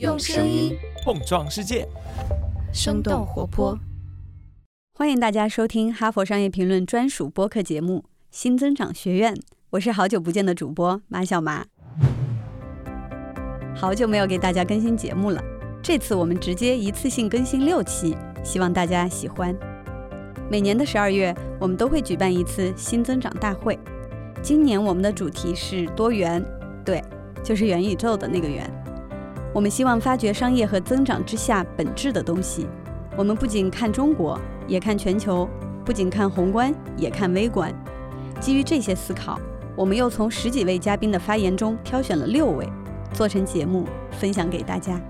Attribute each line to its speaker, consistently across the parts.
Speaker 1: 用声音
Speaker 2: 碰撞世界，
Speaker 1: 生动活泼。
Speaker 3: 欢迎大家收听《哈佛商业评论》专属播客节目《新增长学院》，我是好久不见的主播马小麻。好久没有给大家更新节目了，这次我们直接一次性更新六期，希望大家喜欢。每年的十二月，我们都会举办一次新增长大会。今年我们的主题是多元，对，就是元宇宙的那个元。我们希望发掘商业和增长之下本质的东西。我们不仅看中国，也看全球；不仅看宏观，也看微观。基于这些思考，我们又从十几位嘉宾的发言中挑选了六位，做成节目分享给大家。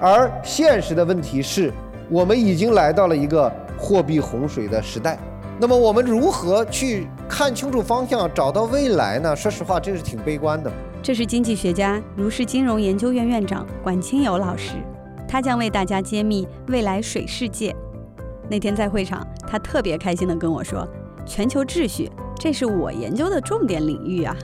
Speaker 4: 而现实的问题是，我们已经来到了一个货币洪水的时代。那么，我们如何去看清楚方向，找到未来呢？说实话，这是挺悲观的。
Speaker 3: 这是经济学家、如是金融研究院院长管清友老师，他将为大家揭秘未来水世界。那天在会场，他特别开心地跟我说：“全球秩序，这是我研究的重点领域啊！”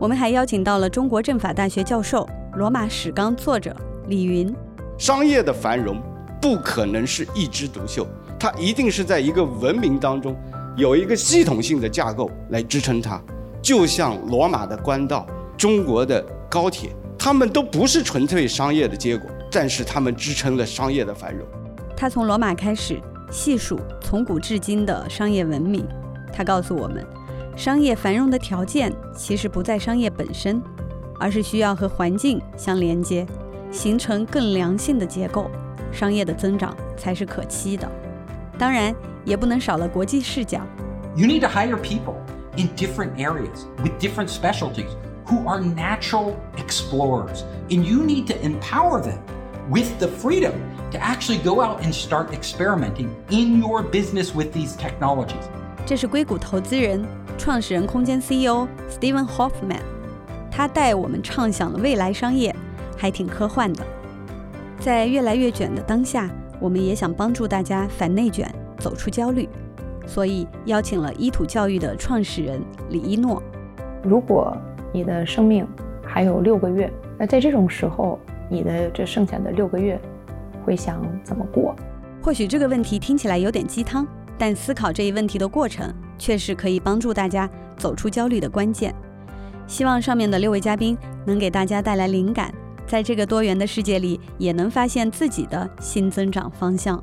Speaker 3: 我们还邀请到了中国政法大学教授、罗马史纲作者李云。
Speaker 5: 商业的繁荣不可能是一枝独秀，它一定是在一个文明当中有一个系统性的架构来支撑它，就像罗马的官道。中国的高铁，他们都不是纯粹商业的结果，但是他们支撑了商业的繁荣。
Speaker 3: 他从罗马开始细数从古至今的商业文明，他告诉我们，商业繁荣的条件其实不在商业本身，而是需要和环境相连接，形成更良性的结构，商业的增长才是可期的。当然，也不能少了国际视角。
Speaker 6: You need to hire people in different areas with different specialties. who are natural explorers. And you need to empower them with the freedom to actually go out and start experimenting in your business with these technologies.
Speaker 3: 这是硅谷投资人、创始人空间 CEO Steven Hoffman，他带我们畅想了未来商业，还挺科幻的。在越来越卷的当下，我们也想帮助大家反内卷，走出焦虑，所以邀请了伊土教育的创始人李一诺。
Speaker 7: 如果 你的生命还有六个月，那在这种时候，你的这剩下的六个月，会想怎么过？
Speaker 3: 或许这个问题听起来有点鸡汤，但思考这一问题的过程，却是可以帮助大家走出焦虑的关键。希望上面的六位嘉宾能给大家带来灵感，在这个多元的世界里，也能发现自己的新增长方向。